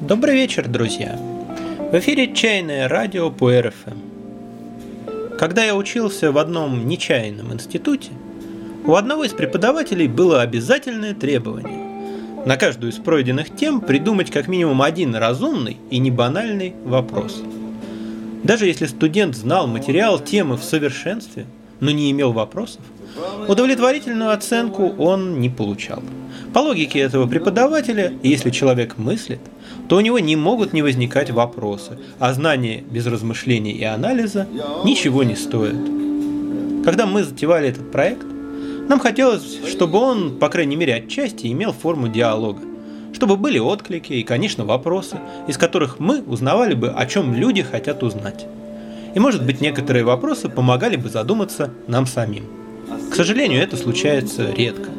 Добрый вечер, друзья! В эфире «Чайное радио» по РФМ. Когда я учился в одном нечаянном институте, у одного из преподавателей было обязательное требование на каждую из пройденных тем придумать как минимум один разумный и небанальный вопрос. Даже если студент знал материал темы в совершенстве, но не имел вопросов, удовлетворительную оценку он не получал. По логике этого преподавателя, если человек мыслит, то у него не могут не возникать вопросы, а знания без размышлений и анализа ничего не стоят. Когда мы затевали этот проект, нам хотелось, чтобы он, по крайней мере отчасти, имел форму диалога. Чтобы были отклики и, конечно, вопросы, из которых мы узнавали бы, о чем люди хотят узнать. И, может быть, некоторые вопросы помогали бы задуматься нам самим. К сожалению, это случается редко.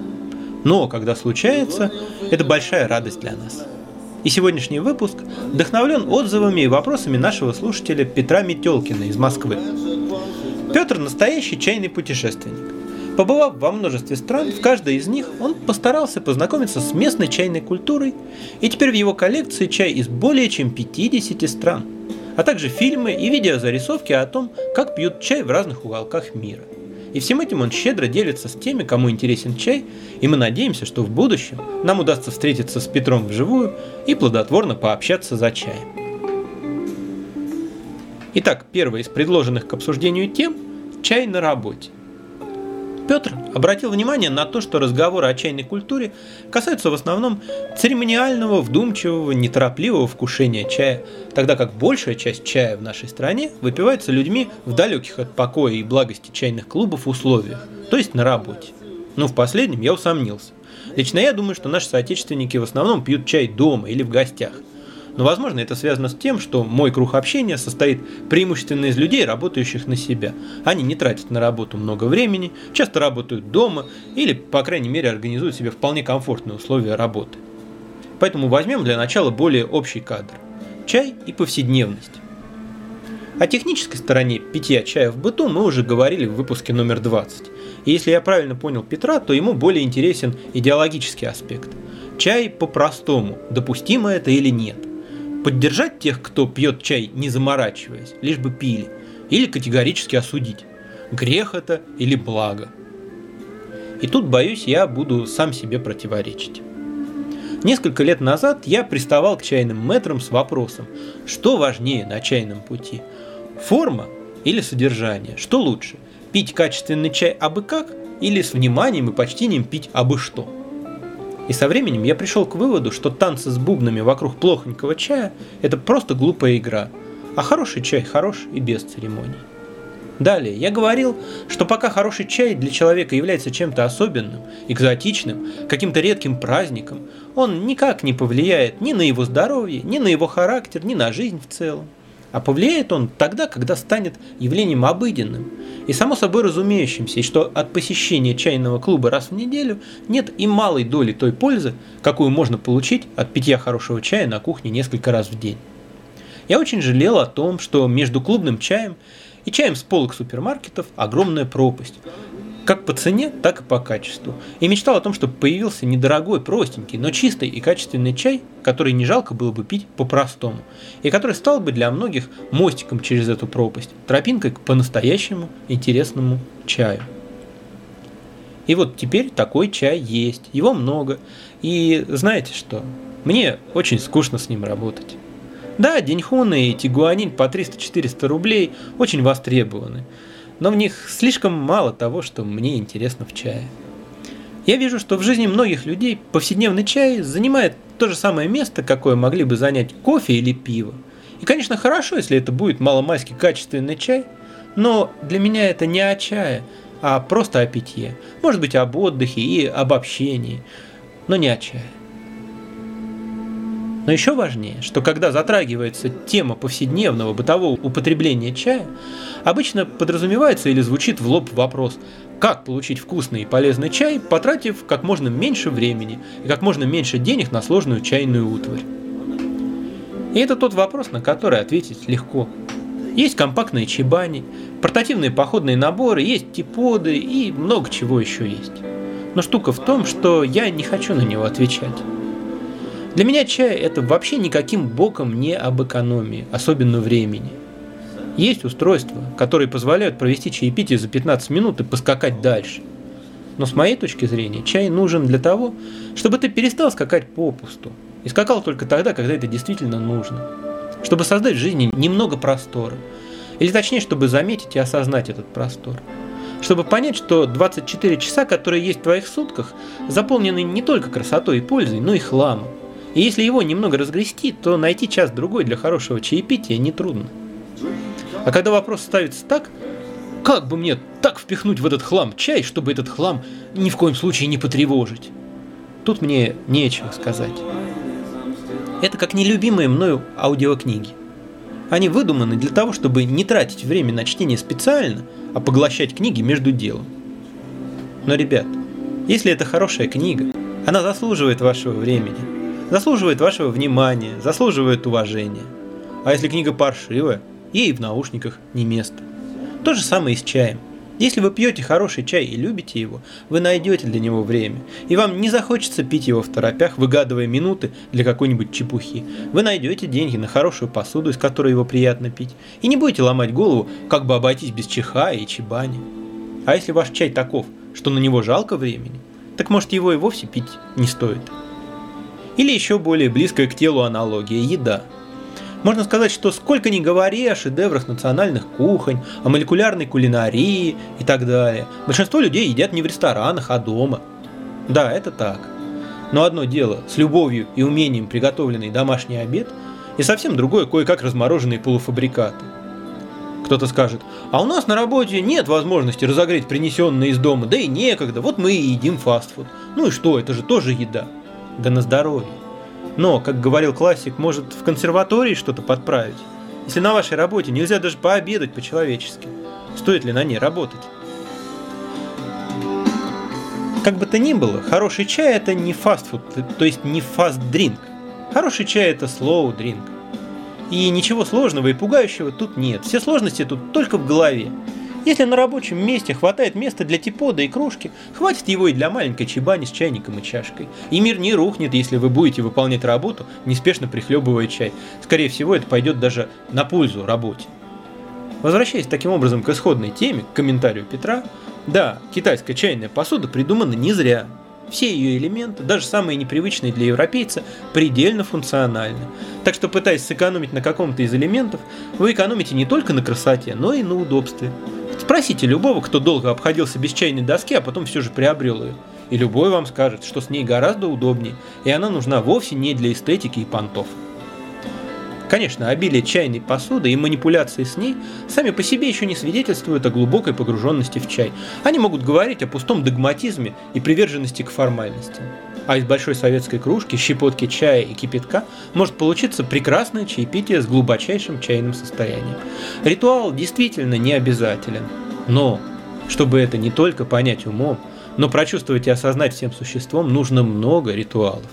Но когда случается, это большая радость для нас. И сегодняшний выпуск вдохновлен отзывами и вопросами нашего слушателя Петра Метелкина из Москвы. Петр – настоящий чайный путешественник. Побывав во множестве стран, в каждой из них он постарался познакомиться с местной чайной культурой, и теперь в его коллекции чай из более чем 50 стран, а также фильмы и видеозарисовки о том, как пьют чай в разных уголках мира – и всем этим он щедро делится с теми, кому интересен чай, и мы надеемся, что в будущем нам удастся встретиться с Петром вживую и плодотворно пообщаться за чаем. Итак, первая из предложенных к обсуждению тем – чай на работе. Петр обратил внимание на то, что разговоры о чайной культуре касаются в основном церемониального, вдумчивого, неторопливого вкушения чая, тогда как большая часть чая в нашей стране выпивается людьми в далеких от покоя и благости чайных клубов условиях, то есть на работе. Но в последнем я усомнился. Лично я думаю, что наши соотечественники в основном пьют чай дома или в гостях – но, возможно, это связано с тем, что мой круг общения состоит преимущественно из людей, работающих на себя. Они не тратят на работу много времени, часто работают дома или, по крайней мере, организуют себе вполне комфортные условия работы. Поэтому возьмем для начала более общий кадр. Чай и повседневность. О технической стороне питья чая в быту мы уже говорили в выпуске номер 20. И если я правильно понял Петра, то ему более интересен идеологический аспект. Чай по-простому, допустимо это или нет поддержать тех, кто пьет чай, не заморачиваясь, лишь бы пили, или категорически осудить, грех это или благо. И тут, боюсь, я буду сам себе противоречить. Несколько лет назад я приставал к чайным метрам с вопросом, что важнее на чайном пути – форма или содержание, что лучше – пить качественный чай абы как или с вниманием и почтением пить абы что – и со временем я пришел к выводу, что танцы с бубнами вокруг плохонького чая – это просто глупая игра, а хороший чай хорош и без церемоний. Далее, я говорил, что пока хороший чай для человека является чем-то особенным, экзотичным, каким-то редким праздником, он никак не повлияет ни на его здоровье, ни на его характер, ни на жизнь в целом. А повлияет он тогда, когда станет явлением обыденным и само собой разумеющимся, и что от посещения чайного клуба раз в неделю нет и малой доли той пользы, какую можно получить от питья хорошего чая на кухне несколько раз в день. Я очень жалел о том, что между клубным чаем и чаем с полок супермаркетов огромная пропасть, как по цене, так и по качеству. И мечтал о том, чтобы появился недорогой, простенький, но чистый и качественный чай, который не жалко было бы пить по-простому, и который стал бы для многих мостиком через эту пропасть, тропинкой к по-настоящему интересному чаю. И вот теперь такой чай есть, его много. И знаете что? Мне очень скучно с ним работать. Да, деньхуны и тигуанин по 300-400 рублей очень востребованы но в них слишком мало того, что мне интересно в чае. Я вижу, что в жизни многих людей повседневный чай занимает то же самое место, какое могли бы занять кофе или пиво. И, конечно, хорошо, если это будет маломальски качественный чай, но для меня это не о чае, а просто о питье. Может быть, об отдыхе и об общении, но не о чае. Но еще важнее, что когда затрагивается тема повседневного бытового употребления чая, обычно подразумевается или звучит в лоб вопрос, как получить вкусный и полезный чай, потратив как можно меньше времени и как можно меньше денег на сложную чайную утварь. И это тот вопрос, на который ответить легко. Есть компактные чебани, портативные походные наборы, есть типоды и много чего еще есть. Но штука в том, что я не хочу на него отвечать. Для меня чай это вообще никаким боком не об экономии, особенно времени. Есть устройства, которые позволяют провести чаепитие за 15 минут и поскакать дальше. Но с моей точки зрения, чай нужен для того, чтобы ты перестал скакать попусту. И скакал только тогда, когда это действительно нужно. Чтобы создать в жизни немного простора. Или точнее, чтобы заметить и осознать этот простор. Чтобы понять, что 24 часа, которые есть в твоих сутках, заполнены не только красотой и пользой, но и хламом. И если его немного разгрести, то найти час-другой для хорошего чаепития нетрудно. А когда вопрос ставится так, как бы мне так впихнуть в этот хлам чай, чтобы этот хлам ни в коем случае не потревожить? Тут мне нечего сказать. Это как нелюбимые мною аудиокниги. Они выдуманы для того, чтобы не тратить время на чтение специально, а поглощать книги между делом. Но, ребят, если это хорошая книга, она заслуживает вашего времени, заслуживает вашего внимания, заслуживает уважения. А если книга паршивая, ей в наушниках не место. То же самое и с чаем. Если вы пьете хороший чай и любите его, вы найдете для него время, и вам не захочется пить его в торопях, выгадывая минуты для какой-нибудь чепухи. Вы найдете деньги на хорошую посуду, из которой его приятно пить, и не будете ломать голову, как бы обойтись без чиха и чебани. А если ваш чай таков, что на него жалко времени, так может его и вовсе пить не стоит. Или еще более близкая к телу аналогия – еда – можно сказать, что сколько ни говори о шедеврах национальных кухонь, о молекулярной кулинарии и так далее, большинство людей едят не в ресторанах, а дома. Да, это так. Но одно дело с любовью и умением приготовленный домашний обед, и совсем другое кое-как размороженные полуфабрикаты. Кто-то скажет, а у нас на работе нет возможности разогреть принесенное из дома, да и некогда, вот мы и едим фастфуд. Ну и что, это же тоже еда. Да на здоровье. Но, как говорил классик, может в консерватории что-то подправить? Если на вашей работе нельзя даже пообедать по-человечески, стоит ли на ней работать? Как бы то ни было, хороший чай это не фастфуд, то есть не фаст-дринк. Хороший чай это слоу-дринк. И ничего сложного и пугающего тут нет. Все сложности тут только в голове. Если на рабочем месте хватает места для типода и кружки, хватит его и для маленькой чебани с чайником и чашкой. И мир не рухнет, если вы будете выполнять работу, неспешно прихлебывая чай. Скорее всего, это пойдет даже на пользу работе. Возвращаясь таким образом к исходной теме, к комментарию Петра, да, китайская чайная посуда придумана не зря. Все ее элементы, даже самые непривычные для европейца, предельно функциональны. Так что пытаясь сэкономить на каком-то из элементов, вы экономите не только на красоте, но и на удобстве. Спросите любого, кто долго обходился без чайной доски, а потом все же приобрел ее. И любой вам скажет, что с ней гораздо удобнее, и она нужна вовсе не для эстетики и понтов. Конечно, обилие чайной посуды и манипуляции с ней сами по себе еще не свидетельствуют о глубокой погруженности в чай. Они могут говорить о пустом догматизме и приверженности к формальности. А из большой советской кружки, щепотки чая и кипятка может получиться прекрасное чаепитие с глубочайшим чайным состоянием. Ритуал действительно не обязателен. Но, чтобы это не только понять умом, но прочувствовать и осознать всем существом, нужно много ритуалов.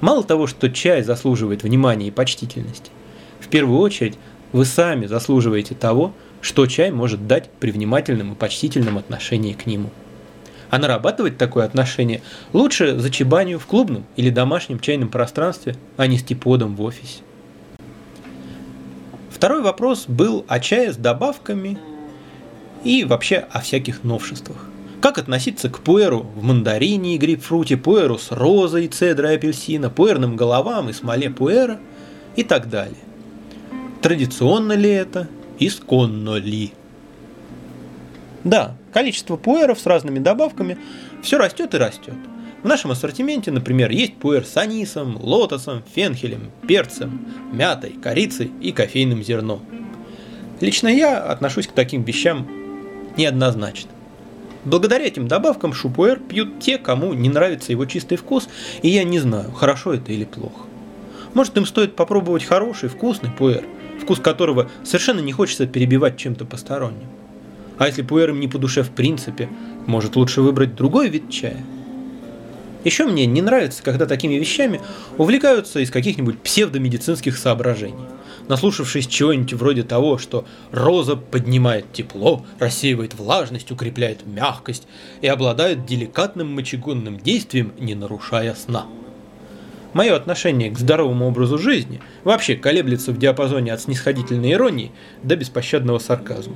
Мало того, что чай заслуживает внимания и почтительности, в первую очередь вы сами заслуживаете того, что чай может дать при внимательном и почтительном отношении к нему. А нарабатывать такое отношение лучше за чебанью в клубном или домашнем чайном пространстве, а не с типодом в офисе. Второй вопрос был о чае с добавками и вообще о всяких новшествах. Как относиться к пуэру в мандарине и грейпфруте, пуэру с розой, цедрой апельсина, пуэрным головам и смоле пуэра и так далее. Традиционно ли это? Исконно ли? Да, количество пуэров с разными добавками все растет и растет. В нашем ассортименте, например, есть пуэр с анисом, лотосом, фенхелем, перцем, мятой, корицей и кофейным зерном. Лично я отношусь к таким вещам неоднозначно. Благодаря этим добавкам шупуэр пьют те, кому не нравится его чистый вкус, и я не знаю, хорошо это или плохо. Может им стоит попробовать хороший, вкусный пуэр, вкус которого совершенно не хочется перебивать чем-то посторонним. А если пуэр им не по душе в принципе, может лучше выбрать другой вид чая. Еще мне не нравится, когда такими вещами увлекаются из каких-нибудь псевдомедицинских соображений. наслушавшись чего-нибудь вроде того, что роза поднимает тепло, рассеивает влажность, укрепляет мягкость и обладает деликатным мочегонным действием, не нарушая сна. Мое отношение к здоровому образу жизни вообще колеблется в диапазоне от снисходительной иронии до беспощадного сарказма.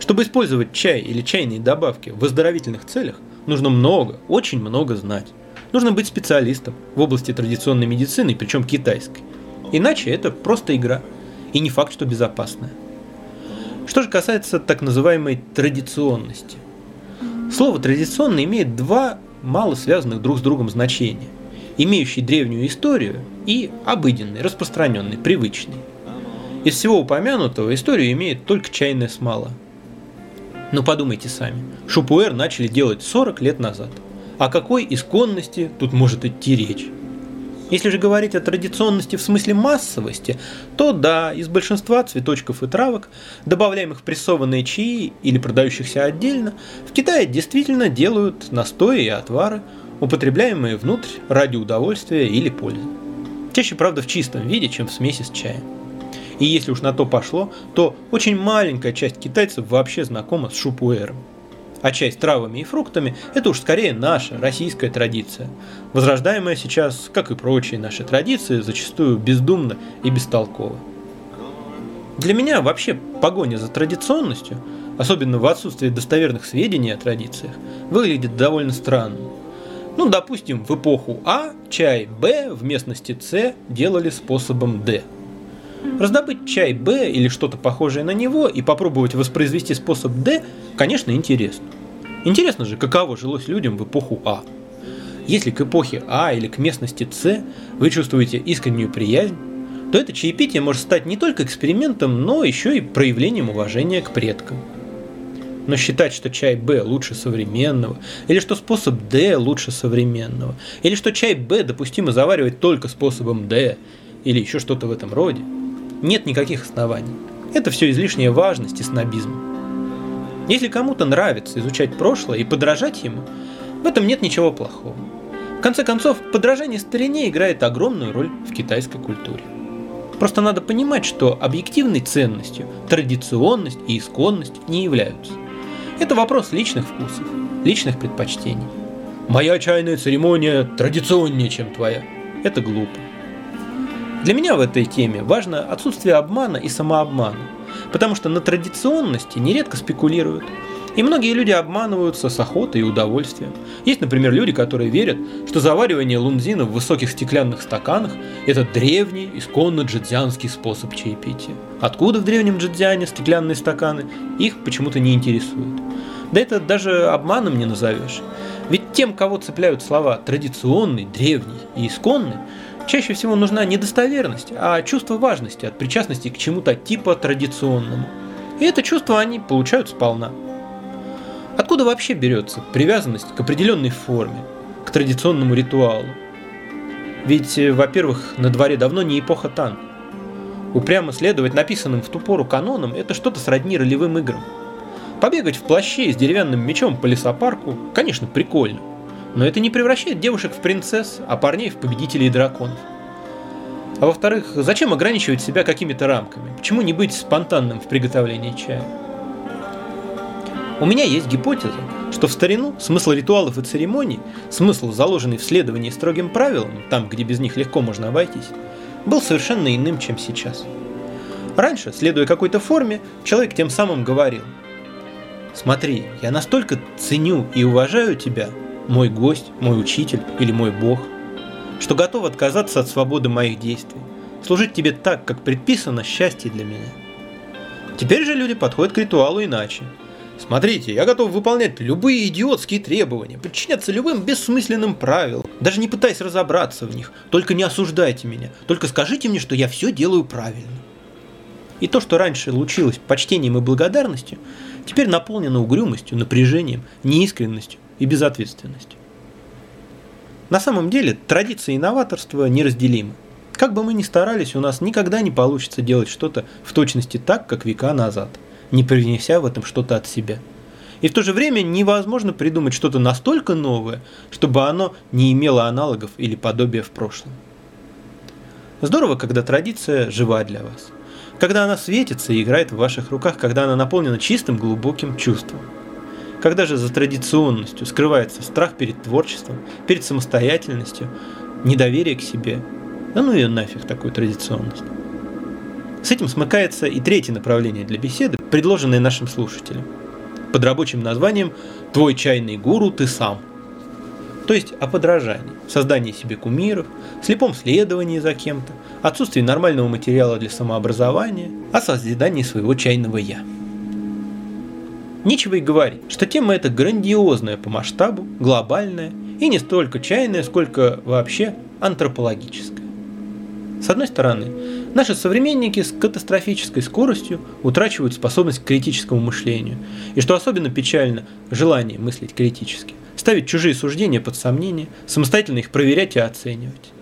Чтобы использовать чай или чайные добавки в оздоровительных целях, нужно много, очень много знать. Нужно быть специалистом в области традиционной медицины, причем китайской. Иначе это просто игра, и не факт, что безопасная. Что же касается так называемой традиционности. Слово «традиционно» имеет два мало связанных друг с другом значения имеющий древнюю историю, и обыденный, распространенный, привычный. Из всего упомянутого историю имеет только чайная смола. Но подумайте сами, шупуэр начали делать 40 лет назад. О какой исконности тут может идти речь? Если же говорить о традиционности в смысле массовости, то да, из большинства цветочков и травок, добавляемых в прессованные чаи или продающихся отдельно, в Китае действительно делают настои и отвары, употребляемые внутрь ради удовольствия или пользы. Чаще, правда, в чистом виде, чем в смеси с чаем. И если уж на то пошло, то очень маленькая часть китайцев вообще знакома с шупуэром. А чай с травами и фруктами – это уж скорее наша российская традиция, возрождаемая сейчас, как и прочие наши традиции, зачастую бездумно и бестолково. Для меня вообще погоня за традиционностью, особенно в отсутствии достоверных сведений о традициях, выглядит довольно странно. Ну, допустим, в эпоху А чай Б в местности С делали способом Д. Раздобыть чай Б или что-то похожее на него и попробовать воспроизвести способ Д, конечно, интересно. Интересно же, каково жилось людям в эпоху А. Если к эпохе А или к местности С вы чувствуете искреннюю приязнь, то это чаепитие может стать не только экспериментом, но еще и проявлением уважения к предкам – но считать, что чай Б лучше современного, или что способ Д лучше современного, или что чай Б допустимо заваривать только способом Д, или еще что-то в этом роде, нет никаких оснований. Это все излишняя важность и снобизм. Если кому-то нравится изучать прошлое и подражать ему, в этом нет ничего плохого. В конце концов, подражание старине играет огромную роль в китайской культуре. Просто надо понимать, что объективной ценностью традиционность и исконность не являются. Это вопрос личных вкусов, личных предпочтений. Моя чайная церемония традиционнее, чем твоя. Это глупо. Для меня в этой теме важно отсутствие обмана и самообмана, потому что на традиционности нередко спекулируют. И многие люди обманываются с охотой и удовольствием. Есть, например, люди, которые верят, что заваривание лунзина в высоких стеклянных стаканах – это древний, исконно джидзянский способ чаепития. Откуда в древнем джидзяне стеклянные стаканы, их почему-то не интересует. Да это даже обманом не назовешь. Ведь тем, кого цепляют слова «традиционный», «древний» и «исконный», чаще всего нужна не достоверность, а чувство важности от причастности к чему-то типа традиционному. И это чувство они получают сполна. Откуда вообще берется привязанность к определенной форме, к традиционному ритуалу? Ведь, э, во-первых, на дворе давно не эпоха Тан. Упрямо следовать написанным в ту пору канонам – это что-то сродни ролевым играм – Побегать в плаще с деревянным мечом по лесопарку, конечно, прикольно. Но это не превращает девушек в принцесс, а парней в победителей драконов. А во-вторых, зачем ограничивать себя какими-то рамками? Почему не быть спонтанным в приготовлении чая? У меня есть гипотеза, что в старину смысл ритуалов и церемоний, смысл, заложенный в следовании строгим правилам, там, где без них легко можно обойтись, был совершенно иным, чем сейчас. Раньше, следуя какой-то форме, человек тем самым говорил – Смотри, я настолько ценю и уважаю тебя, мой гость, мой учитель или мой бог, что готов отказаться от свободы моих действий, служить тебе так, как предписано счастье для меня. Теперь же люди подходят к ритуалу иначе. Смотрите, я готов выполнять любые идиотские требования, подчиняться любым бессмысленным правилам, даже не пытаясь разобраться в них. Только не осуждайте меня, только скажите мне, что я все делаю правильно. И то, что раньше лучилось почтением и благодарностью, теперь наполнена угрюмостью, напряжением, неискренностью и безответственностью. На самом деле традиция и новаторство неразделимы. Как бы мы ни старались, у нас никогда не получится делать что-то в точности так, как века назад, не привнеся в этом что-то от себя. И в то же время невозможно придумать что-то настолько новое, чтобы оно не имело аналогов или подобия в прошлом. Здорово, когда традиция жива для вас – Когда она светится и играет в ваших руках, когда она наполнена чистым глубоким чувством. Когда же за традиционностью скрывается страх перед творчеством, перед самостоятельностью, недоверие к себе. Да ну ее нафиг, такую традиционность. С этим смыкается и третье направление для беседы, предложенное нашим слушателям. Под рабочим названием «Твой чайный гуру ты сам». То есть о подражании, создании себе кумиров, слепом следовании за кем-то, отсутствии нормального материала для самообразования, о созидании своего чайного «я». Нечего и говорить, что тема эта грандиозная по масштабу, глобальная и не столько чайная, сколько вообще антропологическая. С одной стороны, наши современники с катастрофической скоростью утрачивают способность к критическому мышлению, и что особенно печально, желание мыслить критически, ставить чужие суждения под сомнение, самостоятельно их проверять и оценивать.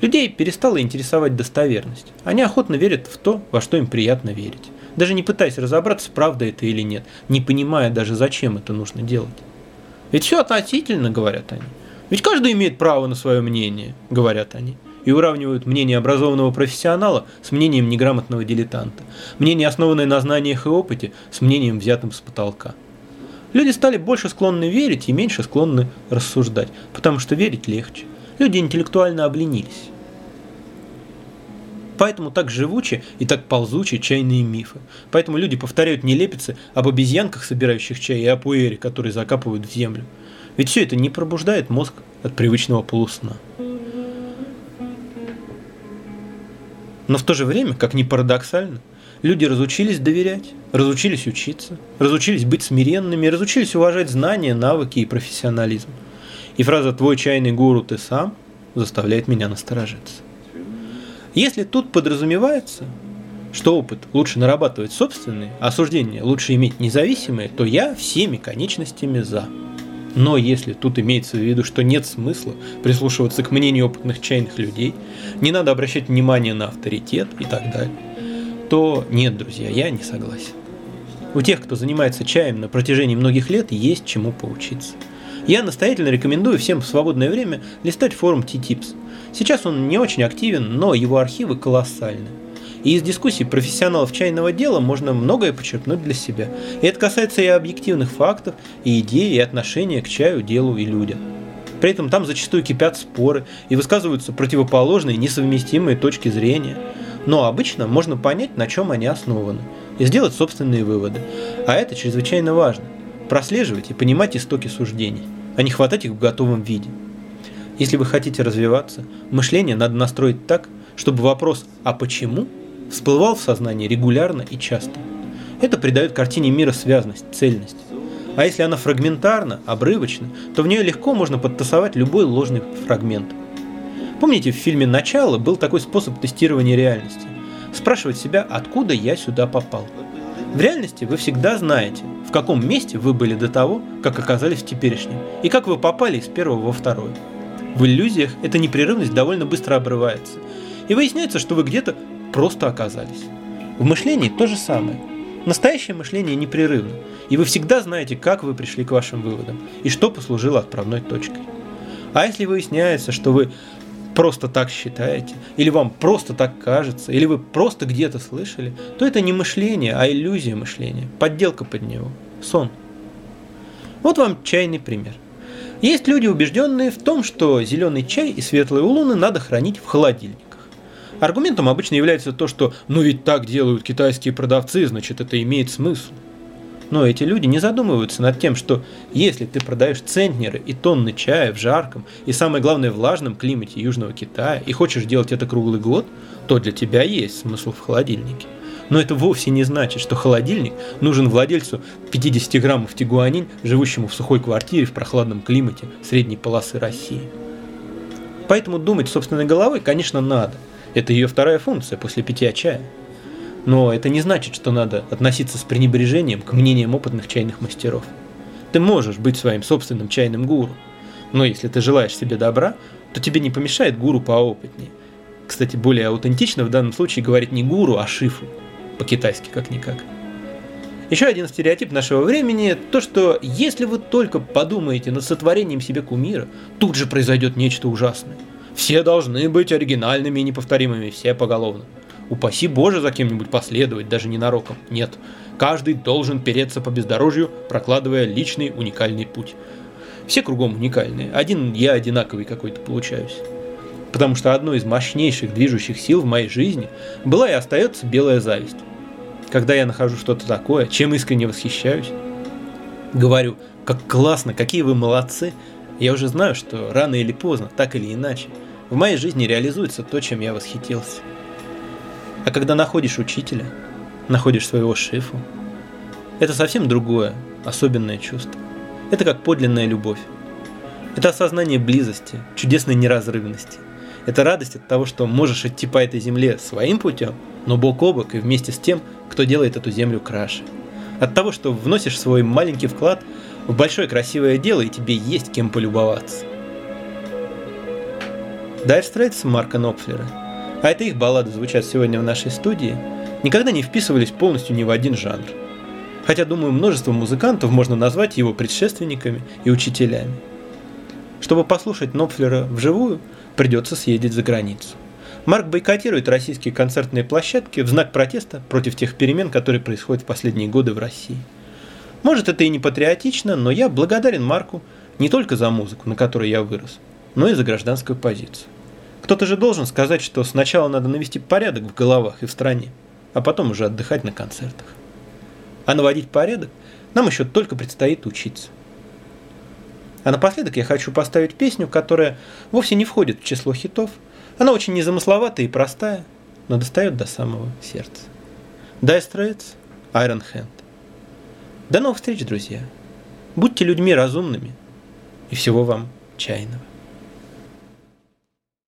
Людей перестала интересовать достоверность. Они охотно верят в то, во что им приятно верить даже не пытаясь разобраться, правда это или нет, не понимая даже, зачем это нужно делать. Ведь все относительно, говорят они. Ведь каждый имеет право на свое мнение, говорят они. И уравнивают мнение образованного профессионала с мнением неграмотного дилетанта. Мнение, основанное на знаниях и опыте, с мнением, взятым с потолка. Люди стали больше склонны верить и меньше склонны рассуждать, потому что верить легче. Люди интеллектуально обленились. Поэтому так живучи и так ползучи чайные мифы. Поэтому люди повторяют нелепицы об обезьянках, собирающих чай, и о пуэре, который закапывают в землю. Ведь все это не пробуждает мозг от привычного полусна. Но в то же время, как ни парадоксально, люди разучились доверять, разучились учиться, разучились быть смиренными, разучились уважать знания, навыки и профессионализм. И фраза «твой чайный гуру ты сам» заставляет меня насторожиться. Если тут подразумевается, что опыт лучше нарабатывать собственный, а суждения лучше иметь независимые, то я всеми конечностями за. Но если тут имеется в виду, что нет смысла прислушиваться к мнению опытных чайных людей, не надо обращать внимание на авторитет и так далее, то нет, друзья, я не согласен. У тех, кто занимается чаем на протяжении многих лет, есть чему поучиться. Я настоятельно рекомендую всем в свободное время листать форум T-Tips – Сейчас он не очень активен, но его архивы колоссальны. И из дискуссий профессионалов чайного дела можно многое почерпнуть для себя. И это касается и объективных фактов, и идей, и отношения к чаю, делу и людям. При этом там зачастую кипят споры и высказываются противоположные, несовместимые точки зрения. Но обычно можно понять, на чем они основаны, и сделать собственные выводы. А это чрезвычайно важно. Прослеживать и понимать истоки суждений, а не хватать их в готовом виде. Если вы хотите развиваться, мышление надо настроить так, чтобы вопрос «а почему?» всплывал в сознании регулярно и часто. Это придает картине мира связность, цельность. А если она фрагментарна, обрывочна, то в нее легко можно подтасовать любой ложный фрагмент. Помните, в фильме «Начало» был такой способ тестирования реальности. Спрашивать себя, откуда я сюда попал. В реальности вы всегда знаете, в каком месте вы были до того, как оказались в теперешнем, и как вы попали из первого во второе. В иллюзиях эта непрерывность довольно быстро обрывается. И выясняется, что вы где-то просто оказались. В мышлении то же самое. Настоящее мышление непрерывно, и вы всегда знаете, как вы пришли к вашим выводам и что послужило отправной точкой. А если выясняется, что вы просто так считаете, или вам просто так кажется, или вы просто где-то слышали, то это не мышление, а иллюзия мышления, подделка под него, сон. Вот вам чайный пример – есть люди, убежденные в том, что зеленый чай и светлые улуны надо хранить в холодильниках. Аргументом обычно является то, что «ну ведь так делают китайские продавцы, значит это имеет смысл». Но эти люди не задумываются над тем, что если ты продаешь центнеры и тонны чая в жарком и самое главное влажном климате Южного Китая и хочешь делать это круглый год, то для тебя есть смысл в холодильнике. Но это вовсе не значит, что холодильник нужен владельцу 50 граммов тигуанин, живущему в сухой квартире в прохладном климате средней полосы России. Поэтому думать собственной головой, конечно, надо. Это ее вторая функция после питья чая. Но это не значит, что надо относиться с пренебрежением к мнениям опытных чайных мастеров. Ты можешь быть своим собственным чайным гуру. Но если ты желаешь себе добра, то тебе не помешает гуру поопытнее. Кстати, более аутентично в данном случае говорить не гуру, а шифу по-китайски как-никак. Еще один стереотип нашего времени – то, что если вы только подумаете над сотворением себе кумира, тут же произойдет нечто ужасное. Все должны быть оригинальными и неповторимыми, все поголовно. упаси Боже за кем-нибудь последовать, даже ненароком. Нет, каждый должен переться по бездорожью, прокладывая личный уникальный путь. Все кругом уникальные, один я одинаковый какой-то получаюсь. Потому что одной из мощнейших движущих сил в моей жизни была и остается белая зависть. Когда я нахожу что-то такое, чем искренне восхищаюсь, говорю, как классно, какие вы молодцы, я уже знаю, что рано или поздно, так или иначе, в моей жизни реализуется то, чем я восхитился. А когда находишь учителя, находишь своего шифу, это совсем другое, особенное чувство. Это как подлинная любовь. Это осознание близости, чудесной неразрывности. Это радость от того, что можешь идти по этой земле своим путем, но бок о бок и вместе с тем, кто делает эту землю краше. От того, что вносишь свой маленький вклад в большое красивое дело, и тебе есть кем полюбоваться. Dire Straits Марка Нопфлера, а это их баллады звучат сегодня в нашей студии, никогда не вписывались полностью ни в один жанр. Хотя, думаю, множество музыкантов можно назвать его предшественниками и учителями. Чтобы послушать Нопфлера вживую, придется съездить за границу. Марк бойкотирует российские концертные площадки в знак протеста против тех перемен, которые происходят в последние годы в России. Может, это и не патриотично, но я благодарен Марку не только за музыку, на которой я вырос, но и за гражданскую позицию. Кто-то же должен сказать, что сначала надо навести порядок в головах и в стране, а потом уже отдыхать на концертах. А наводить порядок нам еще только предстоит учиться. А напоследок я хочу поставить песню, которая вовсе не входит в число хитов. Она очень незамысловатая и простая, но достает до самого сердца. Dire Straits, Iron Hand. До новых встреч, друзья. Будьте людьми разумными. И всего вам чайного.